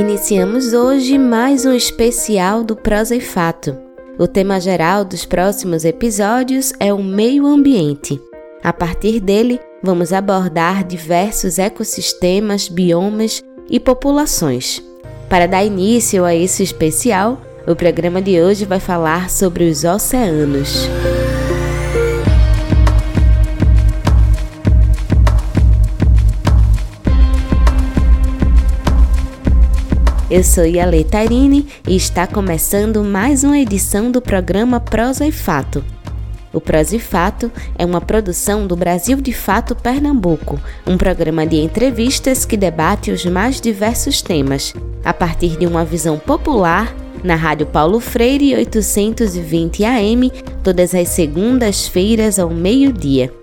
Iniciamos hoje mais um especial do Prosa e Fato. O tema geral dos próximos episódios é o meio ambiente. A partir dele, vamos abordar diversos ecossistemas, biomas e populações. Para dar início a esse especial, o programa de hoje vai falar sobre os oceanos. Eu sou Yale Tairine e está começando mais uma edição do programa Prosa e Fato. O Prosa e Fato é uma produção do Brasil de Fato Pernambuco, um programa de entrevistas que debate os mais diversos temas, a partir de uma visão popular, na Rádio Paulo Freire 820 AM, todas as segundas-feiras ao meio-dia.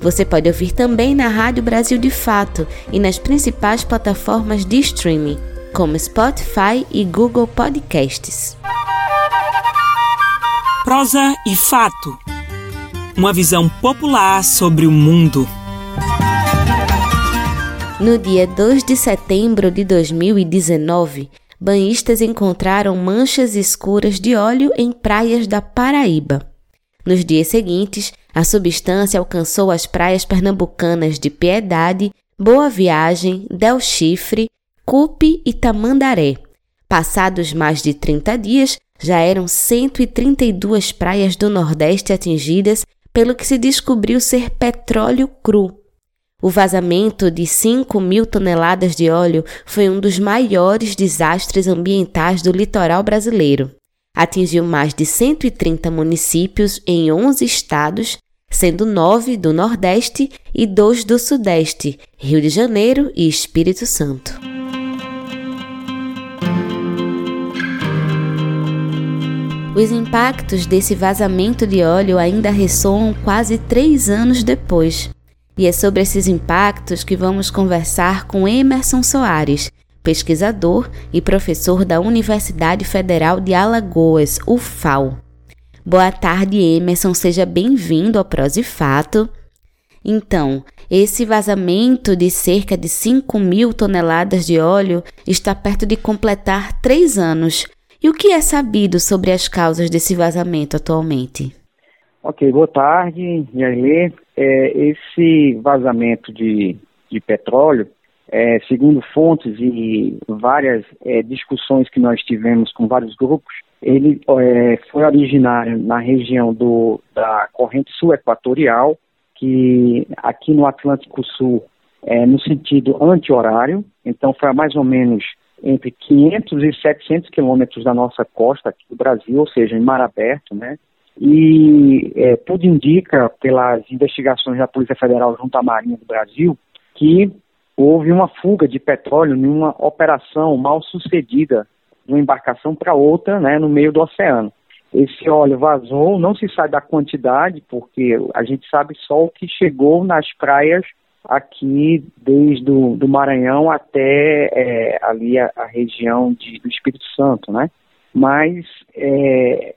Você pode ouvir também na Rádio Brasil de Fato e nas principais plataformas de streaming como Spotify e Google Podcasts. Prosa e fato. Uma visão popular sobre o mundo. No dia 2 de setembro de 2019, banhistas encontraram manchas escuras de óleo em praias da Paraíba. Nos dias seguintes, a substância alcançou as praias pernambucanas de Piedade, Boa Viagem, Del Chifre, Cupe e Tamandaré. Passados mais de 30 dias, já eram 132 praias do Nordeste atingidas pelo que se descobriu ser petróleo cru. O vazamento de 5 mil toneladas de óleo foi um dos maiores desastres ambientais do litoral brasileiro. Atingiu mais de 130 municípios em 11 estados, sendo 9 do Nordeste e 2 do Sudeste, Rio de Janeiro e Espírito Santo. Os impactos desse vazamento de óleo ainda ressoam quase três anos depois. E é sobre esses impactos que vamos conversar com Emerson Soares, pesquisador e professor da Universidade Federal de Alagoas, UFAL. Boa tarde, Emerson, seja bem-vindo ao Prosifato. Então, esse vazamento de cerca de 5 mil toneladas de óleo está perto de completar três anos. E o que é sabido sobre as causas desse vazamento atualmente? Ok, boa tarde, Yailê. É, esse vazamento de, de petróleo, é, segundo fontes e várias é, discussões que nós tivemos com vários grupos, ele é, foi originário na região do, da corrente sul equatorial, que aqui no Atlântico Sul é no sentido anti-horário, então foi mais ou menos entre 500 e 700 quilômetros da nossa costa aqui do Brasil, ou seja, em mar aberto, né? E é, tudo indica, pelas investigações da Polícia Federal junto à Marinha do Brasil, que houve uma fuga de petróleo numa operação mal sucedida de uma embarcação para outra, né, no meio do oceano. Esse óleo vazou, não se sabe da quantidade, porque a gente sabe só o que chegou nas praias aqui desde o do Maranhão até é, ali a, a região de, do Espírito Santo, né? Mas é,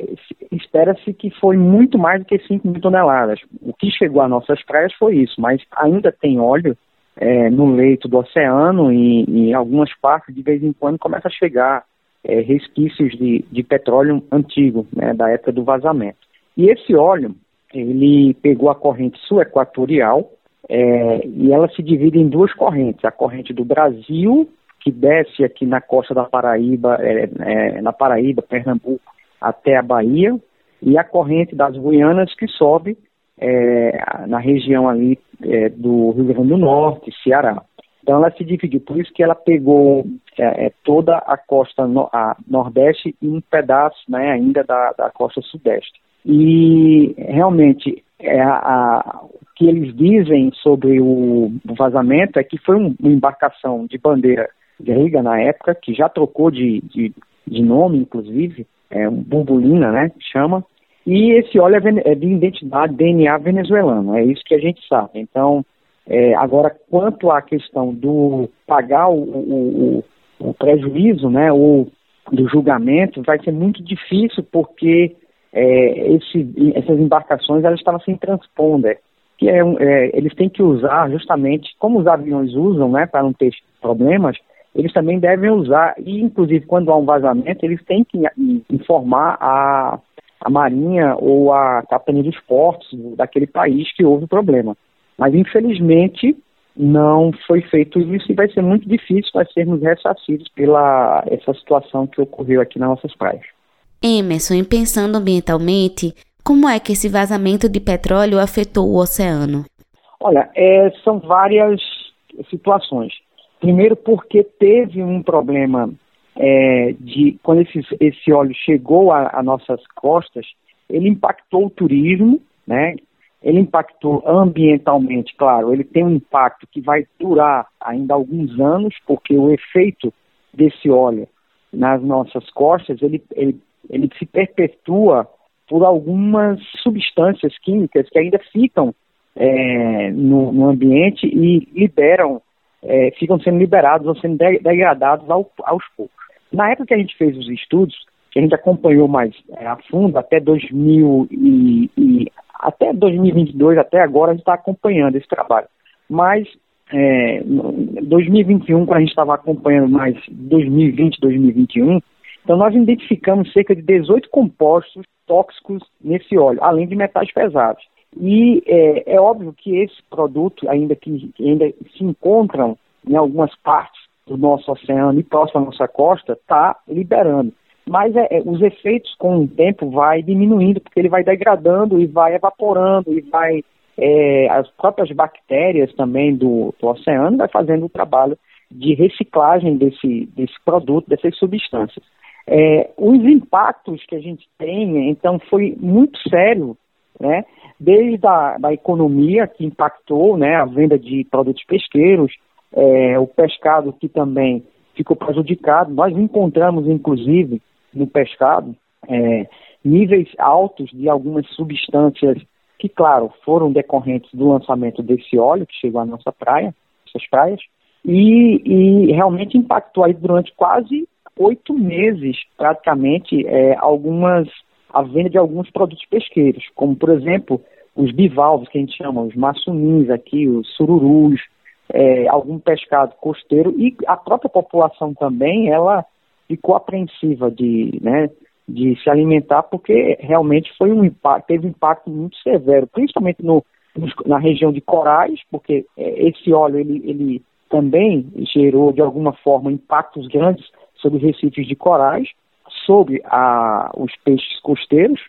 espera-se que foi muito mais do que 5 mil toneladas. O que chegou às nossas praias foi isso, mas ainda tem óleo é, no leito do oceano e em algumas partes, de vez em quando, começa a chegar é, resquícios de, de petróleo antigo, né, da época do vazamento. E esse óleo, ele pegou a corrente sul-equatorial, é, e ela se divide em duas correntes: a corrente do Brasil, que desce aqui na costa da Paraíba, é, é, na Paraíba, Pernambuco, até a Bahia, e a corrente das Guianas, que sobe é, na região ali é, do Rio Grande do Norte, Ceará. Então ela se dividiu, por isso que ela pegou é, toda a costa no, a nordeste e um pedaço né, ainda da, da costa sudeste. E realmente é, a, que eles dizem sobre o vazamento é que foi um, uma embarcação de bandeira grega na época, que já trocou de, de, de nome, inclusive, é um burbulina, né, chama, e esse óleo é, é de identidade DNA venezuelano, é isso que a gente sabe. Então, é, agora, quanto à questão do pagar o, o, o prejuízo, né, ou do julgamento, vai ser muito difícil porque é, esse, essas embarcações elas estavam sem transponder que é, é, eles têm que usar justamente, como os aviões usam, né, para não ter problemas, eles também devem usar, e inclusive quando há um vazamento, eles têm que informar a, a Marinha ou a Capitania dos Portos daquele país que houve o problema. Mas infelizmente não foi feito isso e vai ser muito difícil nós sermos ressarcidos pela essa situação que ocorreu aqui nas nossas praias. Emerson, pensando ambientalmente, como é que esse vazamento de petróleo afetou o oceano? Olha, é, são várias situações. Primeiro, porque teve um problema é, de quando esse, esse óleo chegou a, nossas costas, ele impactou o turismo, né? Ele impactou ambientalmente, claro. Ele tem um impacto que vai durar ainda alguns anos, porque o efeito desse óleo nas nossas costas ele, ele, ele se perpetua por algumas substâncias químicas que ainda ficam é, no, no, ambiente e liberam é, ficam sendo liberados ou sendo degradados ao, aos poucos. Na época que a gente fez os estudos, que a gente acompanhou mais é, a fundo, até 2000 e, e, até 2022, até agora, a gente está acompanhando esse trabalho. Mas é, 2021, quando a gente estava acompanhando mais 2020, 2021, então nós identificamos cerca de 18 compostos tóxicos nesse óleo, além de metais pesados. E é, é óbvio que esse produto, ainda que ainda se encontram em algumas partes do nosso oceano e próximo à nossa costa, está liberando. Mas é, é, os efeitos com o tempo vai diminuindo, porque ele vai degradando e vai evaporando e vai é, as próprias bactérias também do, do oceano vai fazendo o trabalho de reciclagem desse, desse produto, dessas substâncias. É, os impactos que a gente tem, então, foi muito sério, né? desde a da economia, que impactou né, a venda de produtos pesqueiros, é, o pescado que também ficou prejudicado. Nós encontramos, inclusive, no pescado, é, níveis altos de algumas substâncias que, claro, foram decorrentes do lançamento desse óleo que chegou à nossa praia, essas praias, e, e realmente impactou aí durante quase oito meses, praticamente, é, algumas a venda de alguns produtos pesqueiros, como, por exemplo, os bivalves, que a gente chama, os maçunins aqui, os sururus, é, algum pescado costeiro, e a própria população também, ela ficou apreensiva de, né, de se alimentar, porque realmente foi um impacto, teve um impacto muito severo, principalmente no, na região de corais, porque é, esse óleo, ele, ele também gerou, de alguma forma, impactos grandes sobre recifes de corais, sobre a, os peixes costeiros,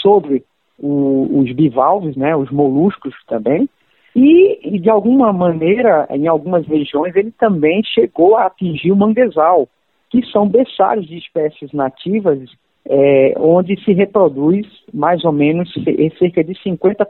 sobre o, os bivalves, né, os moluscos também, e, e, de alguma maneira, em algumas regiões, ele também chegou a atingir o manguezal, que são berçários de espécies nativas, é, onde se reproduz mais ou menos cerca de 50%,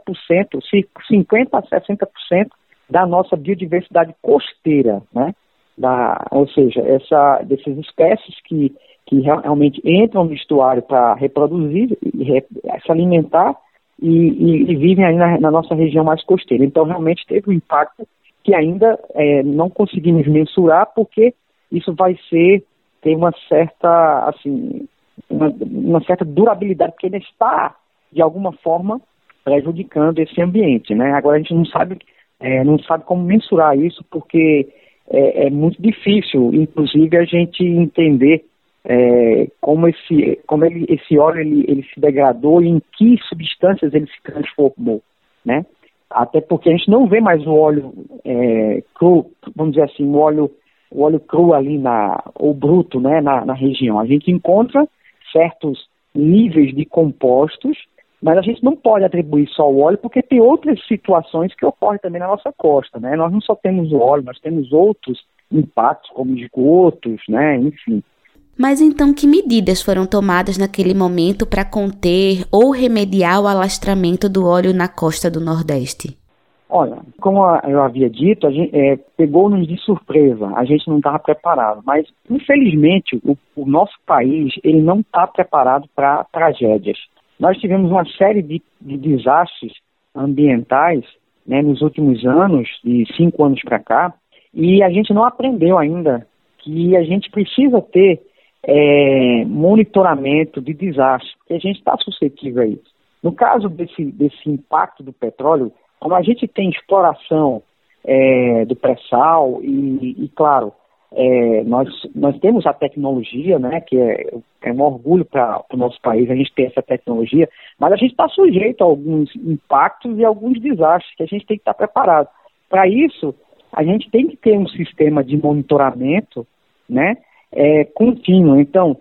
50% a 60% da nossa biodiversidade costeira, né? Da, ou seja, essa, dessas espécies que que realmente entram no estuário para reproduzir, se alimentar e, e, e vivem aí na, na, nossa região mais costeira. Então, realmente teve um impacto que ainda é, não conseguimos mensurar, porque isso vai ser, tem uma certa, assim, uma, uma certa durabilidade, porque ainda está, de alguma forma, prejudicando esse ambiente, né? Agora a gente não sabe, é, não sabe como mensurar isso, porque é, é muito difícil, inclusive, a gente entender é, como esse, como ele, esse óleo ele, ele se degradou e em que substâncias ele se transformou, né? Até porque a gente não vê mais o óleo é, cru, vamos dizer assim, o óleo, o óleo cru ali na, ou bruto, né, na, na região. A gente encontra certos níveis de compostos, mas a gente não pode atribuir só o óleo, porque tem outras situações que ocorrem também na nossa costa, né? Nós não só temos o óleo, nós temos outros impactos, como esgotos, né? Enfim. Mas então, que medidas foram tomadas naquele momento para conter ou remediar o alastramento do óleo na costa do Nordeste? Olha, como eu havia dito, a gente, é, pegou-nos de surpresa, a gente não estava preparado. Mas, infelizmente, o, o nosso país ele não está preparado para tragédias. Nós tivemos uma série de, de desastres ambientais né, nos últimos anos, de cinco anos para cá, e a gente não aprendeu ainda que a gente precisa ter é, monitoramento de desastre, que a gente está suscetível a isso. No caso desse, desse impacto do petróleo, como a gente tem exploração é, do pré-sal e, e, claro, é, nós, nós temos a tecnologia, né, que é, é um orgulho para o nosso país, a gente ter essa tecnologia, mas a gente está sujeito a alguns impactos e alguns desastres que a gente tem que estar tá preparado. Para isso, a gente tem que ter um sistema de monitoramento né, é, contínuo. Então,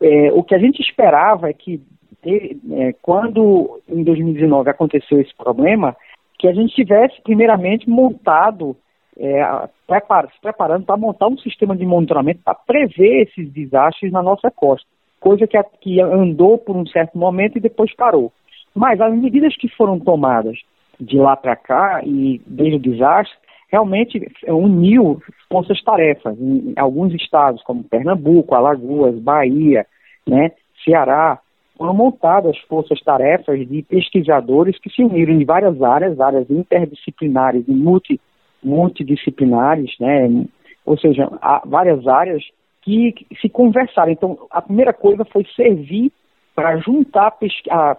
é, o que a gente esperava é que é, quando em 2019 aconteceu esse problema, que a gente tivesse primeiramente montado é, se preparando para montar um sistema de monitoramento para prever esses desastres na nossa costa, coisa que, que andou por um certo momento e depois parou. Mas as medidas que foram tomadas de lá para cá e desde o desastre realmente uniu forças-tarefas em alguns estados, como Pernambuco, Alagoas, Bahia, né, Ceará, foram montadas forças-tarefas de pesquisadores que se uniram em várias áreas, áreas interdisciplinares e multi multidisciplinares, né? ou seja, há várias áreas que, se conversaram. Então, a primeira coisa foi servir para juntar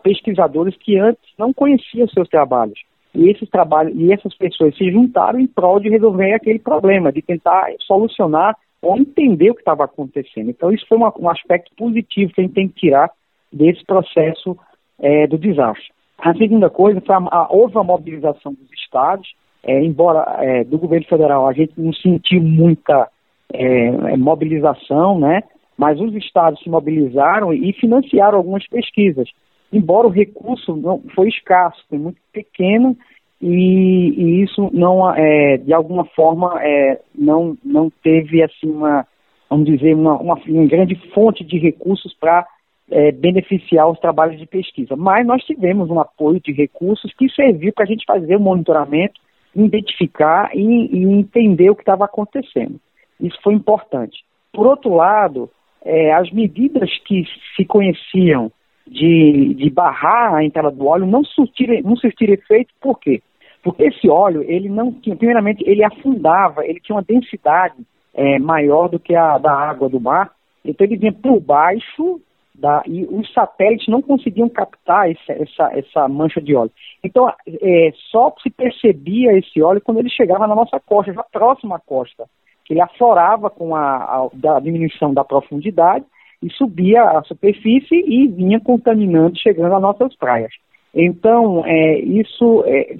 pesquisadores que antes não conheciam seus trabalhos. E esses trabalhos e essas pessoas se juntaram em prol de resolver aquele problema, de tentar solucionar ou entender o que estava acontecendo. Então, isso foi uma, um aspecto positivo que a gente tem que tirar desse processo é, do desastre. A segunda coisa foi a, a, houve a mobilização dos estados, é, embora é, do governo federal a gente não sentiu muita é, é, mobilização, né? Mas os estados se mobilizaram e financiaram algumas pesquisas. Embora o recurso não foi escasso, foi muito pequeno e, e isso não, é, de alguma forma, é, não, não teve assim uma, vamos dizer, uma, uma, uma grande fonte de recursos para é, beneficiar os trabalhos de pesquisa. Mas nós tivemos um apoio de recursos que serviu para a gente fazer o monitoramento identificar e, e entender o que estava acontecendo. Isso foi importante. Por outro lado, é, as medidas que se conheciam de, de barrar a entrada do óleo não surtiram, não surtiram efeito, por quê? Porque esse óleo, ele não tinha, primeiramente, ele afundava, ele tinha uma densidade é, maior do que a da água do mar, então ele vinha por baixo da, e os satélites não conseguiam captar essa, essa, essa mancha de óleo. Então, é, só se percebia esse óleo quando ele chegava na nossa costa, já próxima à costa, que ele aflorava com a, a, a diminuição da profundidade e subia à superfície e vinha contaminando, chegando às nossas praias. Então, é, isso, é,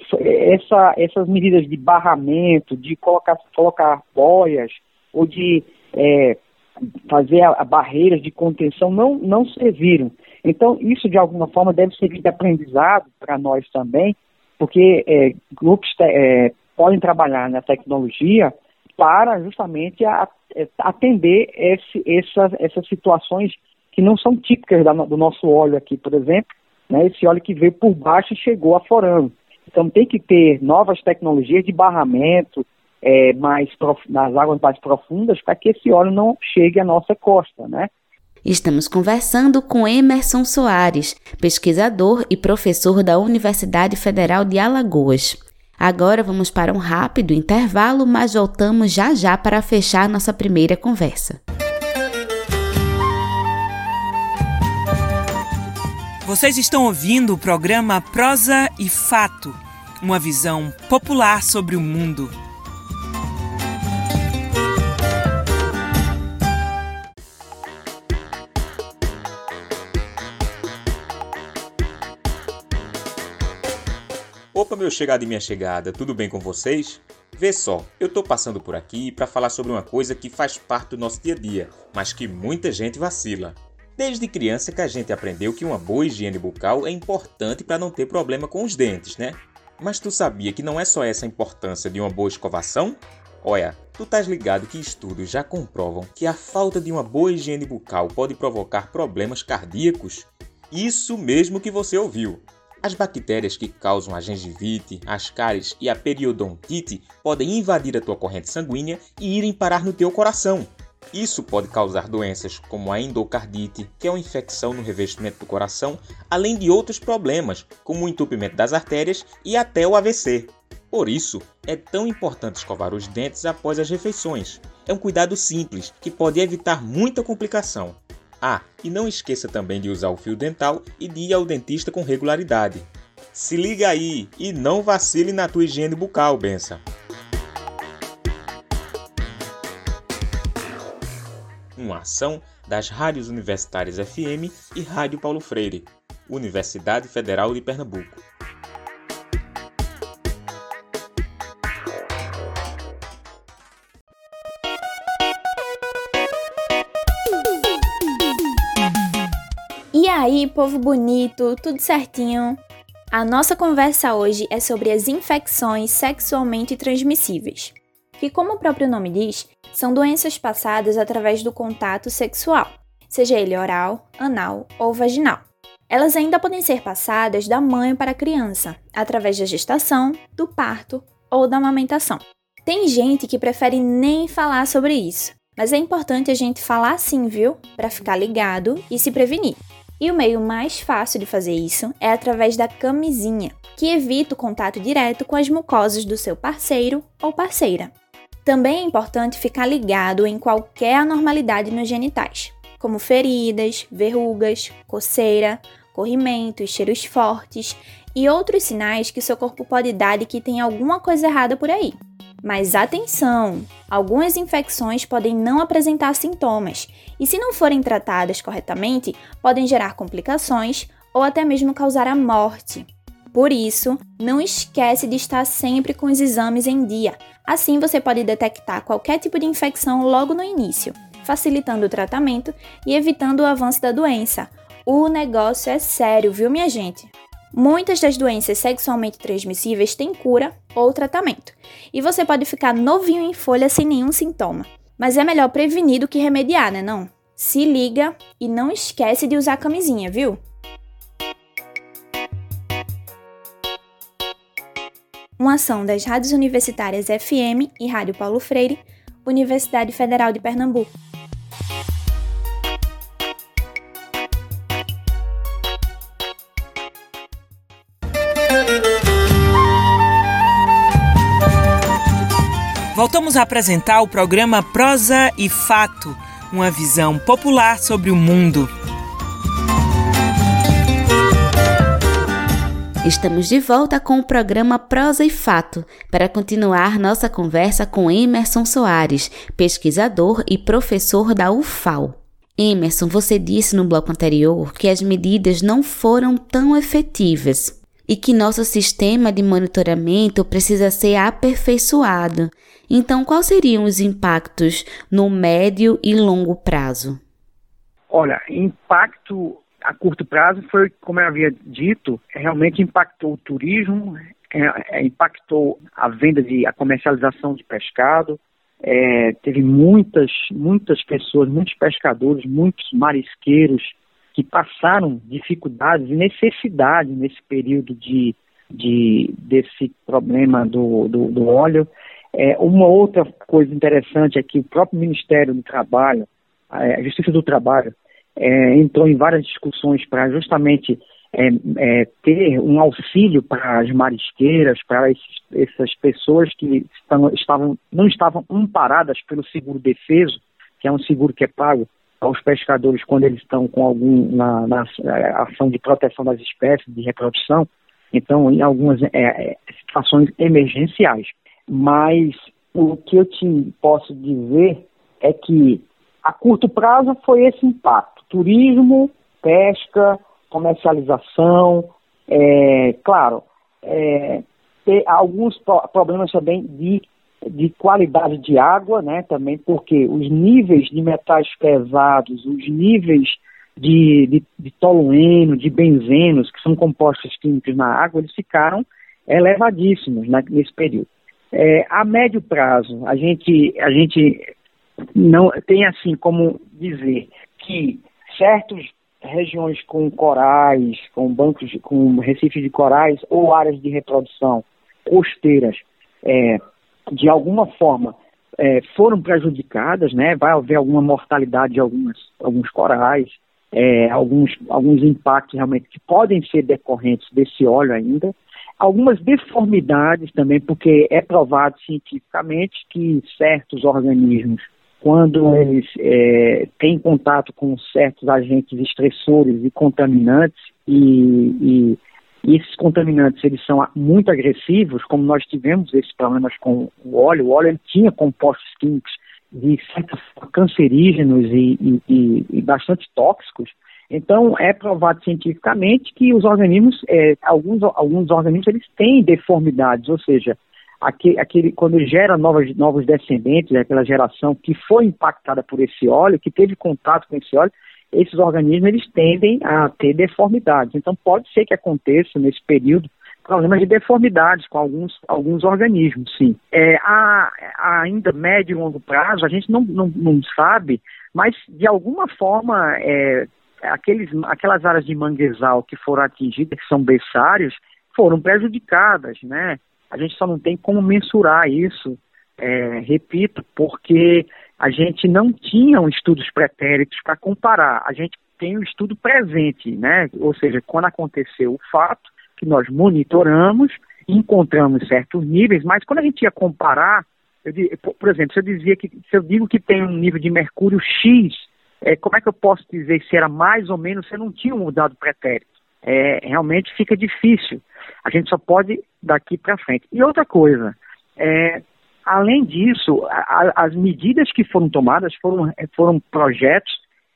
essa, essas medidas de barramento, de colocar, colocar boias ou de é, fazer a, a barreiras de contenção não, não serviram. Então, isso de alguma forma deve servir de aprendizado para nós também, porque é, grupos é, podem trabalhar na tecnologia para justamente a, é, atender esse, essas, essas situações que não são típicas da, do nosso óleo aqui, por exemplo, né, esse óleo que veio por baixo e chegou aflorando. Então tem que ter novas tecnologias de barramento, é, mais nas águas mais profundas para que esse óleo não chegue à nossa costa, né? Estamos conversando com Emerson Soares, pesquisador e professor da Universidade Federal de Alagoas. Agora vamos para um rápido intervalo, mas voltamos já já para fechar nossa primeira conversa. Vocês estão ouvindo o programa Prosa e Fato, uma visão popular sobre o mundo. Opa, meu chegado e minha chegada, tudo bem com vocês? Vê só, eu tô passando por aqui para falar sobre uma coisa que faz parte do nosso dia a dia, mas que muita gente vacila. Desde criança que a gente aprendeu que uma boa higiene bucal é importante para não ter problema com os dentes, né? Mas tu sabia que não é só essa a importância de uma boa escovação? Olha, tu estás ligado que estudos já comprovam que a falta de uma boa higiene bucal pode provocar problemas cardíacos? Isso mesmo que você ouviu. As bactérias que causam a gengivite, as cáries e a periodontite podem invadir a tua corrente sanguínea e irem parar no teu coração. Isso pode causar doenças como a endocardite, que é uma infecção no revestimento do coração, além de outros problemas, como o entupimento das artérias e até o AVC. Por isso, é tão importante escovar os dentes após as refeições. É um cuidado simples que pode evitar muita complicação. Ah, e não esqueça também de usar o fio dental e de ir ao dentista com regularidade. Se liga aí e não vacile na tua higiene bucal, benção. uma ação das rádios universitárias FM e Rádio Paulo Freire, Universidade Federal de Pernambuco. Povo bonito, tudo certinho? A nossa conversa hoje é sobre as infecções sexualmente transmissíveis, que, como o próprio nome diz, são doenças passadas através do contato sexual, seja ele oral, anal ou vaginal. Elas ainda podem ser passadas da mãe para a criança, através da gestação, do parto ou da amamentação. Tem gente que prefere nem falar sobre isso, mas é importante a gente falar sim, viu? Para ficar ligado e se prevenir. E o meio mais fácil de fazer isso é através da camisinha, que evita o contato direto com as mucosas do seu parceiro ou parceira. Também é importante ficar ligado em qualquer anormalidade nos genitais, como feridas, verrugas, coceira, corrimentos, cheiros fortes e outros sinais que seu corpo pode dar de que tem alguma coisa errada por aí. Mas atenção! Algumas infecções podem não apresentar sintomas e, se não forem tratadas corretamente, podem gerar complicações ou até mesmo causar a morte. Por isso, não esquece de estar sempre com os exames em dia. Assim você pode detectar qualquer tipo de infecção logo no início, facilitando o tratamento e evitando o avanço da doença. O negócio é sério, viu, minha gente? Muitas das doenças sexualmente transmissíveis têm cura ou tratamento, e você pode ficar novinho em folha sem nenhum sintoma. Mas é melhor prevenir do que remediar, né não? Se liga e não esquece de usar camisinha, viu? Uma ação das rádios universitárias FM e Rádio Paulo Freire, Universidade Federal de Pernambuco. Voltamos a apresentar o programa Prosa e Fato, uma visão popular sobre o mundo. Estamos de volta com o programa Prosa e Fato para continuar nossa conversa com Emerson Soares, pesquisador e professor da UFAL. Emerson, você disse no bloco anterior que as medidas não foram tão efetivas e que nosso sistema de monitoramento precisa ser aperfeiçoado. Então, quais seriam os impactos no médio e longo prazo? Olha, impacto a curto prazo foi, como eu havia dito, realmente impactou o turismo, é, é, impactou a venda de a comercialização de pescado. É, teve muitas, muitas pessoas, muitos pescadores, muitos marisqueiros que passaram dificuldades e necessidade nesse período de, de desse problema do, do, do óleo. É, uma outra coisa interessante é que o próprio Ministério do Trabalho, a Justiça do Trabalho, é, entrou em várias discussões para justamente é, é, ter um auxílio para as marisqueiras, para essas pessoas que estão, estavam, não estavam amparadas pelo seguro defeso, que é um seguro que é pago aos pescadores quando eles estão com algum na, na ação de proteção das espécies, de reprodução, então em algumas é, é, situações emergenciais. Mas o que eu te posso dizer é que a curto prazo foi esse impacto: turismo, pesca, comercialização, é, claro, é, ter alguns problemas também de de qualidade de água, né, também porque os níveis de metais pesados, os níveis de, de, de tolueno, de benzenos, que são compostos químicos na água, eles ficaram elevadíssimos né, nesse período. É, a médio prazo, a gente, a gente não tem assim como dizer que certas regiões com corais, com bancos, com recifes de corais ou áreas de reprodução costeiras é, de alguma forma é, foram prejudicadas, né? Vai haver alguma mortalidade de algumas, alguns corais, é, alguns, alguns impactos realmente que podem ser decorrentes desse óleo ainda. Algumas deformidades também, porque é provado cientificamente que certos organismos, quando eles é, têm contato com certos agentes estressores e contaminantes e, e esses contaminantes, eles são muito agressivos, como nós tivemos esses problemas com o óleo. O óleo ele tinha compostos químicos de cancerígenos e, e, e, bastante tóxicos. Então, é provado cientificamente que os organismos, é, alguns, alguns organismos, eles têm deformidades, ou seja, aquele, aquele, quando gera novas, novos descendentes, aquela geração que foi impactada por esse óleo, que teve contato com esse óleo, esses organismos eles tendem a ter deformidades. Então, pode ser que aconteça nesse período problemas de deformidades com alguns, alguns organismos, sim. É, a, a ainda médio e longo prazo, a gente não, não, não sabe, mas de alguma forma, é, aqueles, aquelas áreas de manguezal que foram atingidas, que são berçários, foram prejudicadas, né? A gente só não tem como mensurar isso, é, repito, porque a gente não tinha um estudos pretéritos para comparar. A gente tem o um estudo presente, né? Ou seja, quando aconteceu o fato, que nós monitoramos, encontramos certos níveis, mas quando a gente ia comparar, eu, por exemplo, se eu dizia que se eu digo que tem um nível de mercúrio X, é, como é que eu posso dizer se era mais ou menos, se não tinha um dado pretérito? É, realmente fica difícil. A gente só pode daqui para frente. E outra coisa, é, além disso, a, a, as medidas que foram tomadas foram, foram projetos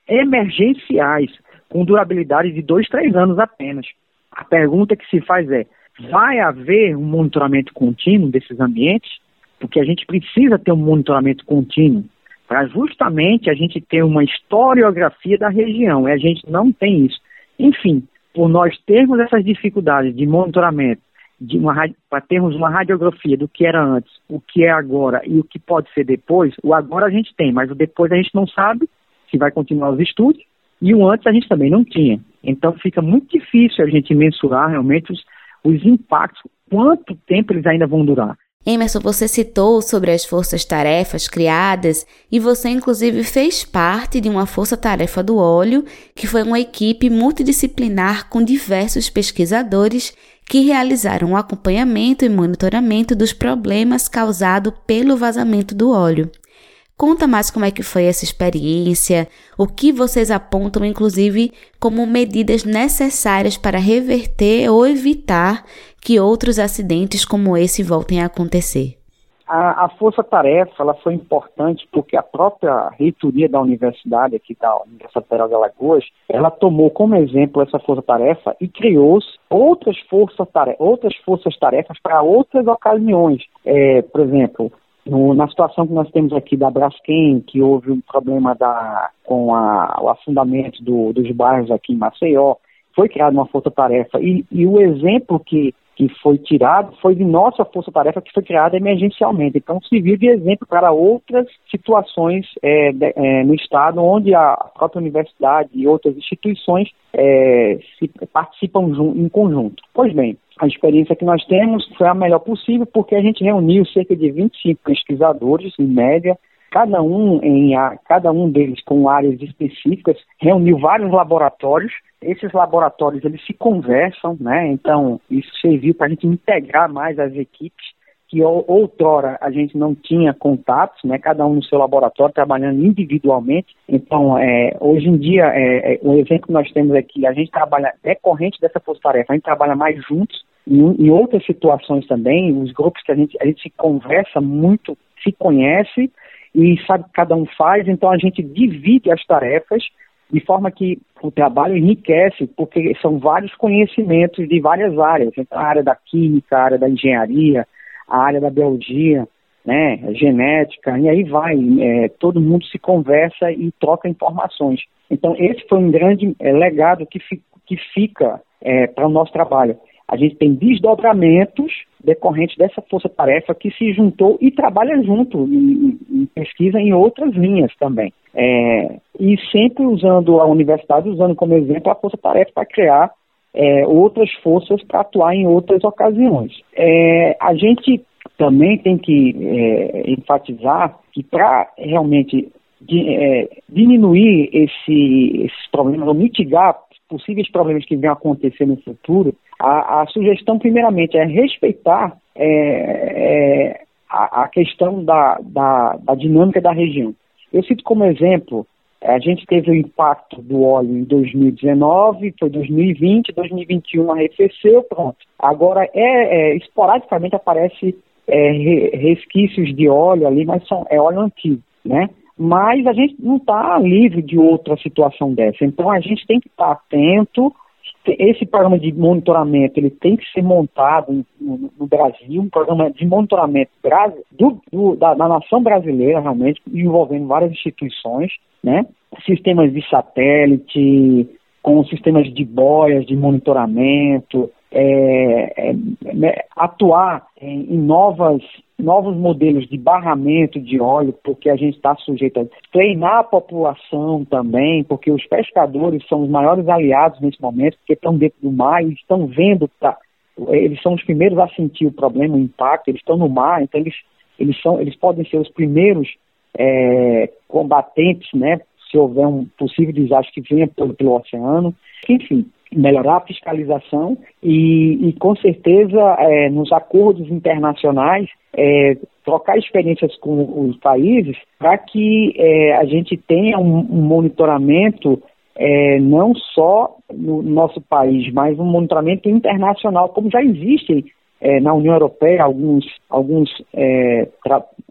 emergenciais, com durabilidade de dois, três anos apenas. A pergunta que se faz é: vai haver um monitoramento contínuo desses ambientes? Porque a gente precisa ter um monitoramento contínuo para justamente a gente ter uma historiografia da região, e a gente não tem isso. Enfim, por nós termos essas dificuldades de monitoramento, para termos uma radiografia do que era antes, o que é agora e o que pode ser depois, o agora a gente tem, mas o depois a gente não sabe se vai continuar os estudos, e o antes a gente também não tinha. Então fica muito difícil a gente mensurar realmente os, os impactos, quanto tempo eles ainda vão durar. Emerson, você citou sobre as forças-tarefas criadas e você, inclusive, fez parte de uma força-tarefa do óleo, que foi uma equipe multidisciplinar com diversos pesquisadores que realizaram o acompanhamento e monitoramento dos problemas causados pelo vazamento do óleo. Conta mais como é que foi essa experiência, o que vocês apontam, inclusive, como medidas necessárias para reverter ou evitar que outros acidentes como esse voltem a acontecer. A, a força-tarefa ela foi importante porque a própria reitoria da universidade aqui da Universidade Federal de Alagoas, ela tomou como exemplo essa força-tarefa e criou outras forças-tarefas outras forças tarefas para outras ocasiões. É, por exemplo, no, na situação que nós temos aqui da Braskem, que houve um problema da, com a, o afundamento do, dos bairros aqui em Maceió, foi criada uma força-tarefa. E, e, o exemplo que, que foi tirado foi de nossa força-tarefa que foi criada emergencialmente. Então, serviu de exemplo para outras situações é, de, é, no Estado onde a própria universidade e outras instituições é, se, participam em conjunto. Pois bem, a experiência que nós temos foi a melhor possível, porque a gente reuniu cerca de 25 pesquisadores, em média, cada um, em, cada um deles com áreas específicas, reuniu vários laboratórios. Esses laboratórios eles se conversam, né? Então isso serviu para a gente integrar mais as equipes que outrora a gente não tinha contatos, né? Cada um no seu laboratório trabalhando individualmente. Então é, hoje em dia é, é, o exemplo que nós temos aqui, a gente trabalha decorrente dessa força-tarefa, a gente trabalha mais juntos em, em, outras situações também, os grupos que a gente, a gente se conversa muito, se conhece e sabe que cada um faz, então a gente divide as tarefas de forma que o trabalho enriquece, porque são vários conhecimentos de várias áreas, então a área da química, a área da engenharia, a área da biologia, né, genética, e aí vai, é, todo mundo se conversa e troca informações. Então esse foi um grande é, legado que, fi, que fica é, para o nosso trabalho. A gente tem desdobramentos decorrentes dessa força-tarefa que se juntou e trabalha junto em, em pesquisa em outras linhas também. É, e sempre usando a universidade, usando como exemplo a força-tarefa para criar é, outras forças para atuar em outras ocasiões. É, a gente também tem que é, enfatizar que para realmente de, é, diminuir esse, esses problemas ou mitigar possíveis problemas que venham acontecer no futuro, a, a sugestão, primeiramente, é respeitar é, é, a, a, questão da, da, da dinâmica da região. Eu cito como exemplo a gente teve o impacto do óleo em 2019, foi 2020, 2021 arrefeceu, pronto. Agora, é, é esporadicamente aparece é, resquícios de óleo ali, mas são, é óleo antigo. né? Mas a gente não está livre de outra situação dessa. Então a gente tem que estar tá atento. Esse programa de monitoramento ele tem que ser montado no, no Brasil, um programa de monitoramento do, do, da, da nação brasileira, realmente, envolvendo várias instituições, né? Sistemas de satélite, com sistemas de boias de monitoramento, é, é, né, atuar em, em, novas, novos modelos de barramento de óleo, porque a gente está sujeito a treinar a população também, porque os pescadores são os maiores aliados nesse momento, porque estão dentro do mar e estão vendo, tá, eles são os primeiros a sentir o problema, o impacto, eles estão no mar, então eles, eles, são, eles podem ser os primeiros é, combatentes, né, se houver um possível desastre que venha pelo, pelo oceano. Enfim, melhorar a fiscalização e, e com certeza, é, nos acordos internacionais, é, trocar experiências com os países para que é, a gente tenha um, um monitoramento é, não só no nosso país, mas um monitoramento internacional, como já existe é, na União Europeia alguns, alguns é,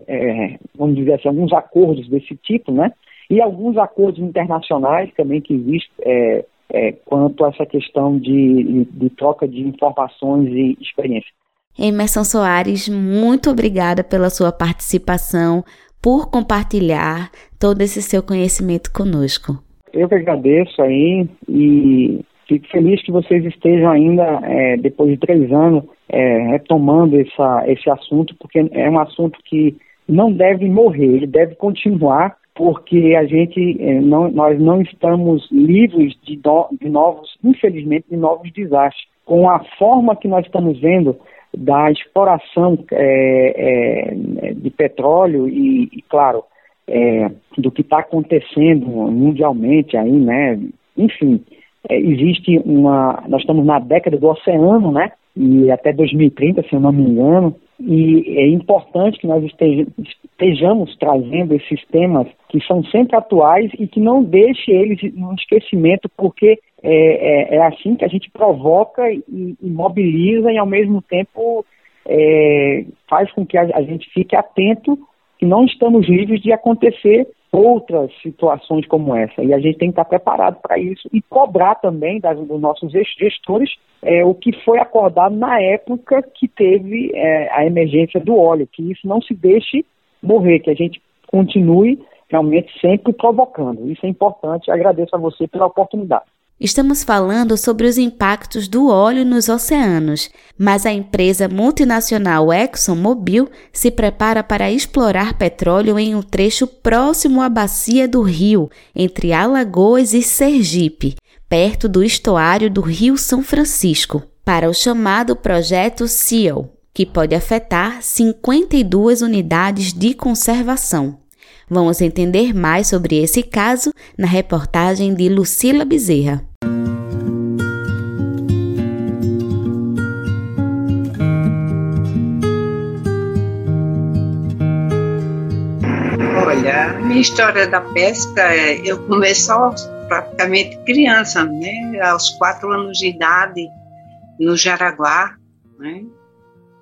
é, vamos dizer assim, alguns acordos desse tipo, né? E alguns acordos internacionais também que existem é, é, quanto a essa questão de, de troca de informações e experiências. Emerson Soares, muito obrigada pela sua participação, por compartilhar todo esse seu conhecimento conosco. Eu que agradeço aí e fico feliz que vocês estejam ainda, é, depois de três anos, é, retomando essa, esse assunto, porque é um assunto que não deve morrer, ele deve continuar porque a gente eh, não, nós não estamos livres de, do, de novos, infelizmente, de novos desastres. Com a forma que nós estamos vendo da exploração é, é, de petróleo e, e claro, é, do que está acontecendo mundialmente aí, né? Enfim, existe uma, nós estamos na década do oceano, né? E até 2030, se eu não me engano, e é importante que nós estejamos trazendo esses temas que são sempre atuais e que não deixe eles no esquecimento, porque é, é, é assim que a gente provoca e, e, mobiliza e ao mesmo tempo é, faz com que a, a gente fique atento que não estamos livres de acontecer outras situações como essa. E a gente tem que estar preparado para isso e cobrar também das, dos nossos gestores é, o que foi acordado na época que teve é, a emergência do óleo, que isso não se deixe morrer, que a gente continue realmente sempre provocando. Isso é importante. Agradeço a você pela oportunidade. Estamos falando sobre os impactos do óleo nos oceanos, mas a empresa multinacional ExxonMobil se prepara para explorar petróleo em um trecho próximo à bacia do rio, entre Alagoas e Sergipe, perto do estuário do Rio São Francisco, para o chamado projeto SEAL, que pode afetar 52 unidades de conservação. Vamos entender mais sobre esse caso na reportagem de Lucila Bezerra. Olha, minha história da pesca, é, eu comecei praticamente criança, né? Aos quatro anos de idade, no Jaraguá, né?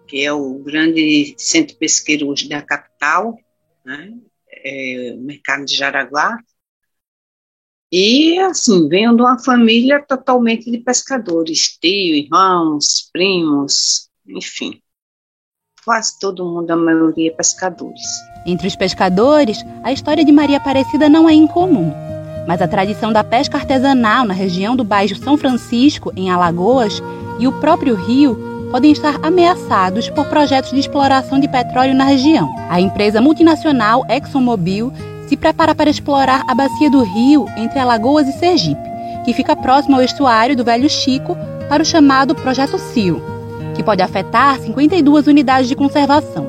Que é o grande centro pesqueiro hoje da capital, né? É, mercado de Jaraguá. E, assim, venho de uma família totalmente de pescadores, tio, irmãos, primos, enfim. Quase todo mundo, a maioria, pescadores. Entre os pescadores, a história de Maria Aparecida não é incomum. Mas a tradição da pesca artesanal na região do Baixo São Francisco, em Alagoas, e o próprio rio podem estar ameaçados por projetos de exploração de petróleo na região. A empresa multinacional ExxonMobil se prepara para explorar a bacia do rio entre Alagoas e Sergipe, que fica próximo ao estuário do Velho Chico, para o chamado Projeto CIO, que pode afetar 52 unidades de conservação.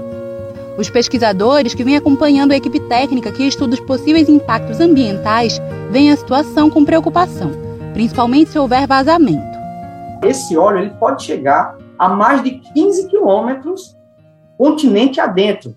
Os pesquisadores que vêm acompanhando a equipe técnica que estuda os possíveis impactos ambientais veem a situação com preocupação, principalmente se houver vazamento. Esse óleo ele pode chegar a mais de 15 quilômetros continente adentro,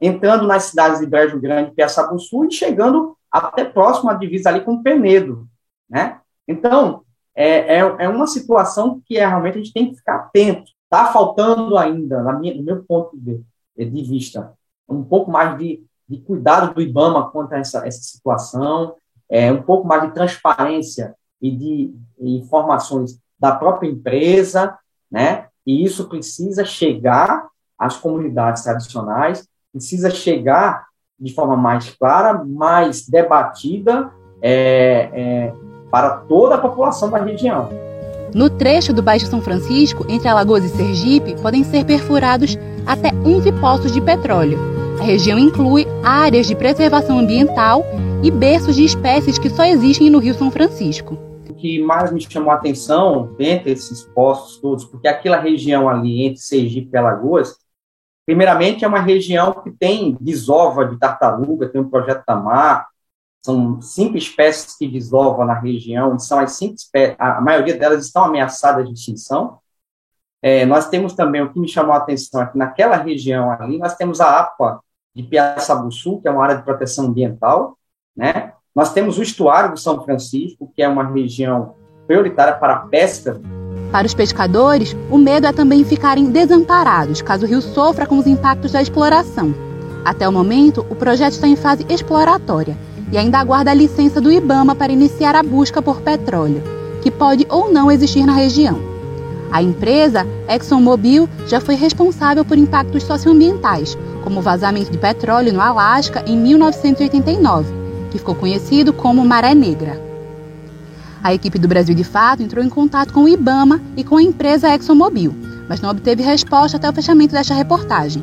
entrando nas cidades de Brejo Grande e Piaçabuçu e chegando até próximo à divisa ali com Penedo, né? Então, é, é, é, uma situação que é, realmente a gente tem que ficar atento. Está faltando ainda, na minha, no meu ponto de, de vista, um pouco mais de de cuidado do IBAMA quanto a essa, essa situação, é, um pouco mais de transparência e de informações da própria empresa, né? E isso precisa chegar às comunidades tradicionais, precisa chegar de forma mais clara, mais debatida é, é, para toda a população da região. No trecho do Baixo São Francisco, entre Alagoas e Sergipe, podem ser perfurados até 11 poços de petróleo. A região inclui áreas de preservação ambiental e berços de espécies que só existem no Rio São Francisco. Que mais me chamou a atenção dentre esses poços todos, porque aquela região ali entre Sergipe e Alagoas, primeiramente é uma região que tem desova de tartaruga, tem um projeto da mar, são cinco espécies que desovam na região, são as cinco a maioria delas estão ameaçadas de extinção. É, nós temos também, o que me chamou a atenção é que naquela região ali, nós temos a APA de Piaçabuçu, que é uma área de proteção ambiental, né? Nós temos o estuário do São Francisco, que é uma região prioritária para a pesca. Para os pescadores, o medo é também ficarem desamparados caso o rio sofra com os impactos da exploração. Até o momento, o projeto está em fase exploratória e ainda aguarda a licença do IBAMA para iniciar a busca por petróleo, que pode ou não existir na região. A empresa ExxonMobil já foi responsável por impactos socioambientais, como o vazamento de petróleo no Alasca em 1989, que ficou conhecido como Maré Negra. A equipe do Brasil de Fato entrou em contato com o IBAMA e com a empresa ExxonMobil, mas não obteve resposta até o fechamento desta reportagem.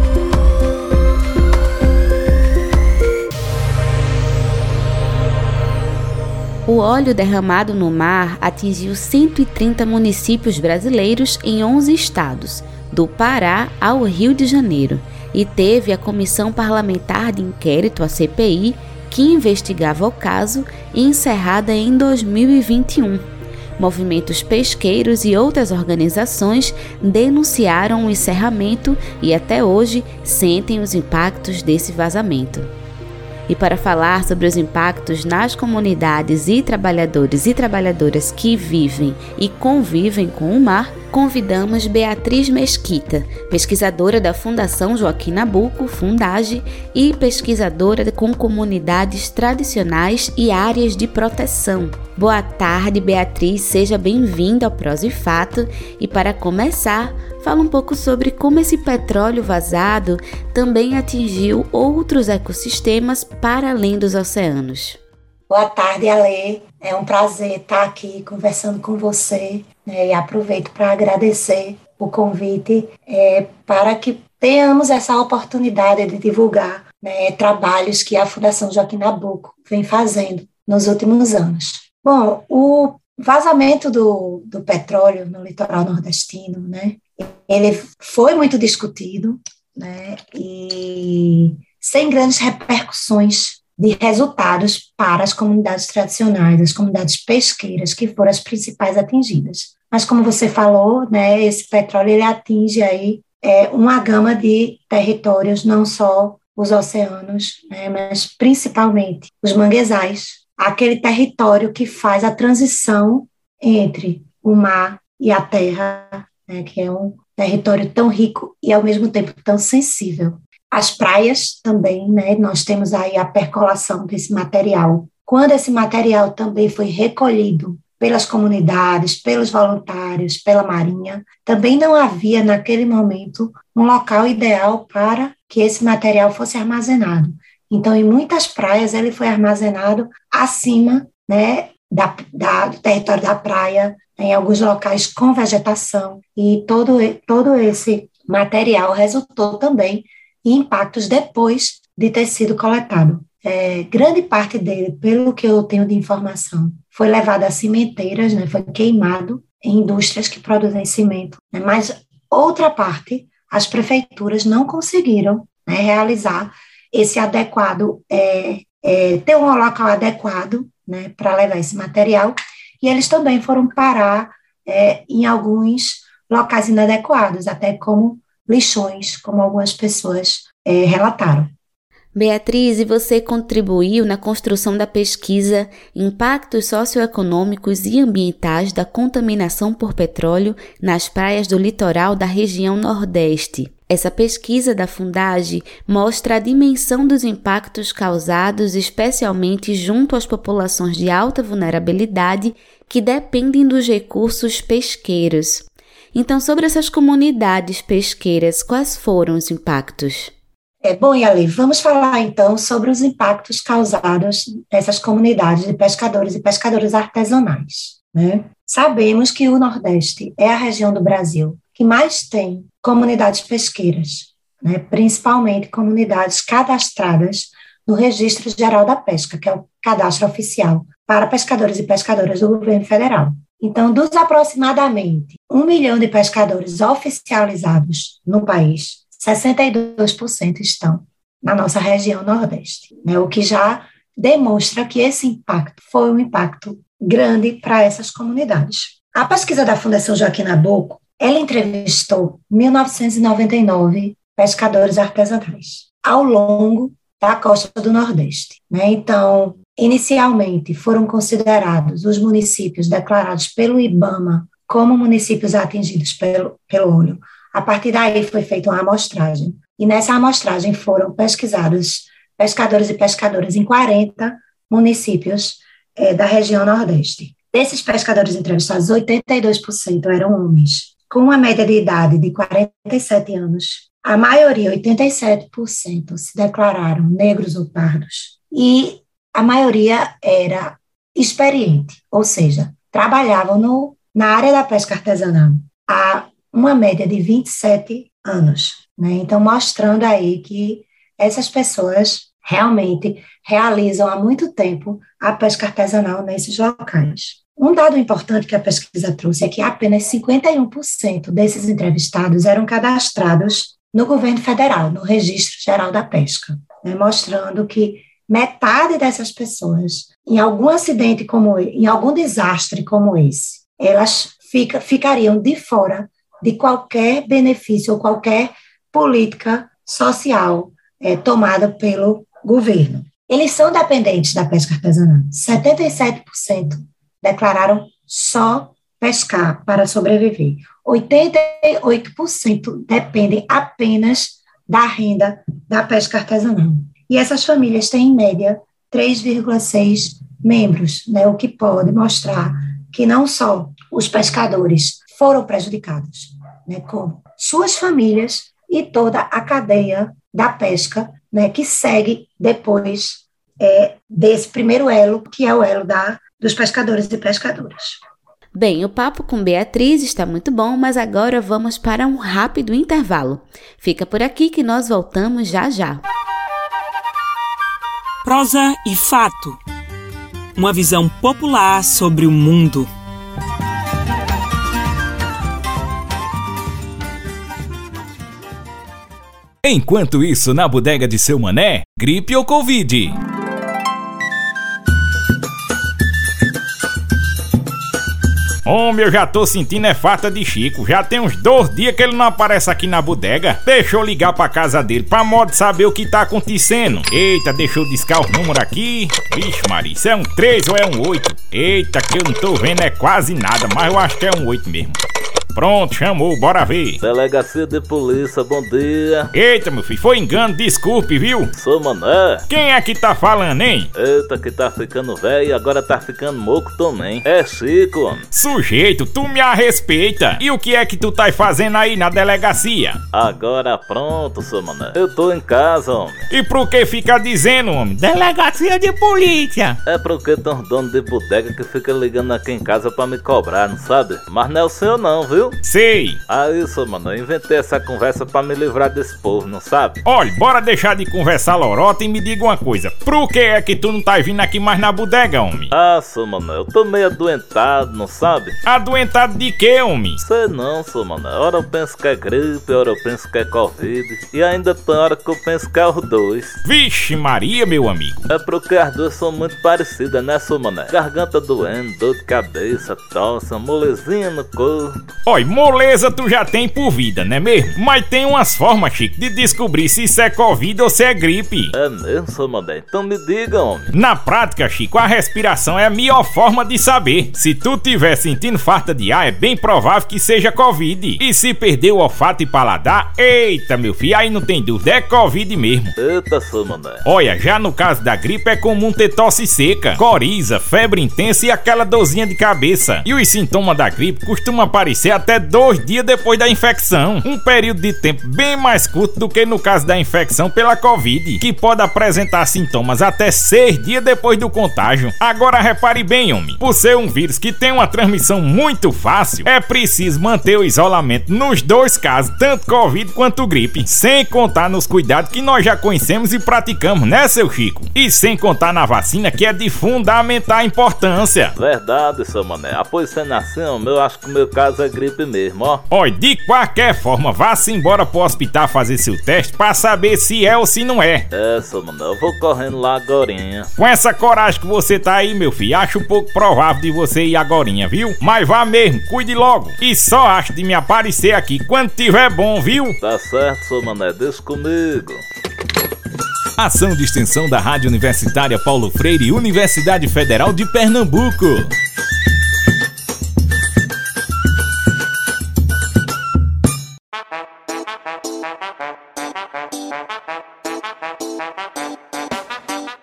O óleo derramado no mar atingiu 130 municípios brasileiros em 11 estados, do Pará ao Rio de Janeiro, e teve a Comissão Parlamentar de Inquérito, a CPI, que investigava o caso, encerrada em 2021. Movimentos pesqueiros e outras organizações denunciaram o encerramento e até hoje sentem os impactos desse vazamento. E para falar sobre os impactos nas comunidades e trabalhadores e trabalhadoras que vivem e convivem com o mar, convidamos Beatriz Mesquita, pesquisadora da Fundação Joaquim Nabuco, Fundage, e pesquisadora com comunidades tradicionais e áreas de proteção. Boa tarde, Beatriz, seja bem-vinda ao Prós e Fato. E para começar, fala um pouco sobre como esse petróleo vazado também atingiu outros ecossistemas para além dos oceanos. Boa tarde, Ale. É um prazer estar aqui conversando com você né, e aproveito para agradecer o convite é, para que tenhamos essa oportunidade de divulgar né, trabalhos que a Fundação Joaquim Nabuco vem fazendo nos últimos anos. Bom, o vazamento do, do petróleo no litoral nordestino, né, ele foi muito discutido, né, e sem grandes repercussões de resultados para as comunidades tradicionais, as comunidades pesqueiras, que foram as principais atingidas. Mas como você falou, né, esse petróleo ele atinge aí é, uma gama de territórios, não só os oceanos, né, mas principalmente os manguezais, aquele território que faz a transição entre o mar e a terra, né, que é um território tão rico e ao mesmo tempo tão sensível. As praias também, né? Nós temos aí a percolação desse material. Quando esse material também foi recolhido pelas comunidades, pelos voluntários, pela Marinha, também não havia naquele momento um local ideal para que esse material fosse armazenado. Então, em muitas praias, ele foi armazenado acima né, da, da, do território da praia, em alguns locais com vegetação, e todo, todo esse material resultou também e impactos depois de ter sido coletado. é, grande parte dele, pelo que eu tenho de informação, foi levado a cimenteiras, né, foi queimado em indústrias que produzem cimento. Né, mas outra parte, as prefeituras não conseguiram né, realizar esse adequado, é, é, ter um local adequado né, para levar esse material, e eles também foram parar é, em alguns locais inadequados, até como lixões, como algumas pessoas é, relataram. Beatriz, e você contribuiu na construção da pesquisa Impactos Socioeconômicos e Ambientais da Contaminação por Petróleo nas Praias do Litoral da região Nordeste. Essa pesquisa da Fundage mostra a dimensão dos impactos causados, especialmente junto às populações de alta vulnerabilidade que dependem dos recursos pesqueiros. Então, sobre essas comunidades pesqueiras, quais foram os impactos? É, bom, Yali, vamos falar então sobre os impactos causados nessas comunidades de pescadores e pescadoras artesanais. Né? Sabemos que o Nordeste é a região do Brasil que mais tem comunidades pesqueiras, né? principalmente comunidades cadastradas no Registro Geral da Pesca, que é o cadastro oficial para pescadores e pescadoras do governo federal. Então, dos aproximadamente um milhão de pescadores oficializados no país, 62% estão na nossa região Nordeste, né, o que já demonstra que esse impacto foi um impacto grande para essas comunidades. A pesquisa da Fundação Joaquim Nabuco, ela entrevistou 1999 pescadores artesanais ao longo da costa do Nordeste. Né? Então, inicialmente foram considerados os municípios declarados pelo IBAMA como municípios atingidos pelo, pelo olho a partir daí foi feita uma amostragem. E nessa amostragem foram pesquisados pescadores e pescadoras em 40 municípios é, da região Nordeste. Desses pescadores entrevistados, 82% eram homens, com uma média de idade de 47 anos. A maioria, 87%, se declararam negros ou pardos. E a maioria era experiente, ou seja, trabalhavam no, na área da pesca artesanal há uma média de 27 anos. Né? Então, mostrando aí que essas pessoas realmente realizam há muito tempo a pesca artesanal nesses locais. Um dado importante que a pesquisa trouxe é que apenas 51% desses entrevistados eram cadastrados no governo federal, no Registro Geral da Pesca, né? mostrando que metade dessas pessoas, em algum acidente como em algum desastre como esse, elas fica, ficariam de fora de qualquer benefício ou qualquer política social é, tomada pelo governo. Eles são dependentes da pesca artesanal. 77% declararam só pescar para sobreviver. 88% dependem apenas da renda da pesca artesanal. E essas famílias têm, em média, 3,6 membros, né, o que pode mostrar que não só os pescadores foram prejudicados, né, com suas famílias e toda a cadeia da pesca, né, que segue depois é, desse primeiro elo, que é o elo da, dos pescadores e pescadoras. Bem, o papo com Beatriz está muito bom, mas agora vamos para um rápido intervalo. Fica por aqui que nós voltamos já já. Prosa e fato. Uma visão popular sobre o mundo. Enquanto isso, na bodega de seu mané, gripe ou Covid? Homem, eu já tô sentindo é falta de Chico. Já tem uns dois dias que ele não aparece aqui na bodega. Deixa eu ligar pra casa dele, pra modo saber o que tá acontecendo. Eita, deixa eu discar o número aqui. Vixe, Maria, isso é um 3 ou é um 8? Eita, que eu não tô vendo é quase nada, mas eu acho que é um 8 mesmo. Pronto, chamou, bora ver. Delegacia de polícia, bom dia. Eita, meu filho, foi engano, desculpe, viu? Sou Mané. Quem é que tá falando, hein? Eita, que tá ficando velho e agora tá ficando moco também. É Chico, homem. Sujeito, tu me a respeita. E o que é que tu tá fazendo aí na delegacia? Agora pronto, seu Mané. Eu tô em casa, homem. E por que fica dizendo, homem? Delegacia de polícia. É porque tem uns donos de bodega que fica ligando aqui em casa pra me cobrar, não sabe? Mas não é o seu não, viu? Viu? Sei. Aí, seu mano, eu inventei essa conversa pra me livrar desse povo, não sabe? Olha, bora deixar de conversar lorota e me diga uma coisa. Por que é que tu não tá vindo aqui mais na bodega, homem? Ah, seu mano, eu tô meio adoentado, não sabe? Adoentado de quê, homem? Sei não, seu mano. Hora eu penso que é gripe, hora eu penso que é Covid. E ainda tem hora que eu penso que é os dois. Vixe Maria, meu amigo. É porque as duas são muito parecidas, né, seu mané? Garganta doendo, dor de cabeça, tosse, molezinha no corpo. Oi, moleza tu já tem por vida, né mesmo? Mas tem umas formas, Chico, de descobrir se isso é Covid ou se é gripe. É mesmo, mané? Então me diga, homem. Na prática, Chico, a respiração é a melhor forma de saber. Se tu tiver sentindo falta de ar, é bem provável que seja Covid. E se perder o olfato e paladar, eita, meu filho, aí não tem dúvida, é Covid mesmo. Eita, seu mané. Olha, já no caso da gripe é comum ter tosse seca, coriza, febre intensa e aquela dorzinha de cabeça. E os sintomas da gripe costumam aparecer até dois dias depois da infecção. Um período de tempo bem mais curto do que no caso da infecção pela Covid, que pode apresentar sintomas até seis dias depois do contágio. Agora repare bem, homem, por ser um vírus que tem uma transmissão muito fácil, é preciso manter o isolamento nos dois casos, tanto Covid quanto gripe, sem contar nos cuidados que nós já conhecemos e praticamos, né, seu Chico? E sem contar na vacina que é de fundamental importância. Verdade, seu mané. Após você nascer, eu acho que o meu caso é gripe mesmo, ó. Olha, de qualquer forma, vá-se embora pro hospital fazer seu teste pra saber se é ou se não é. É, seu mané, eu vou correndo lá agorinha. Com essa coragem que você tá aí, meu filho, acho um pouco provável de você ir agorinha, viu? Mas vá mesmo, cuide logo. E só acho de me aparecer aqui quando tiver bom, viu? Tá certo, seu mané, deixa comigo. Ação de extensão da Rádio Universitária Paulo Freire e Universidade Federal de Pernambuco.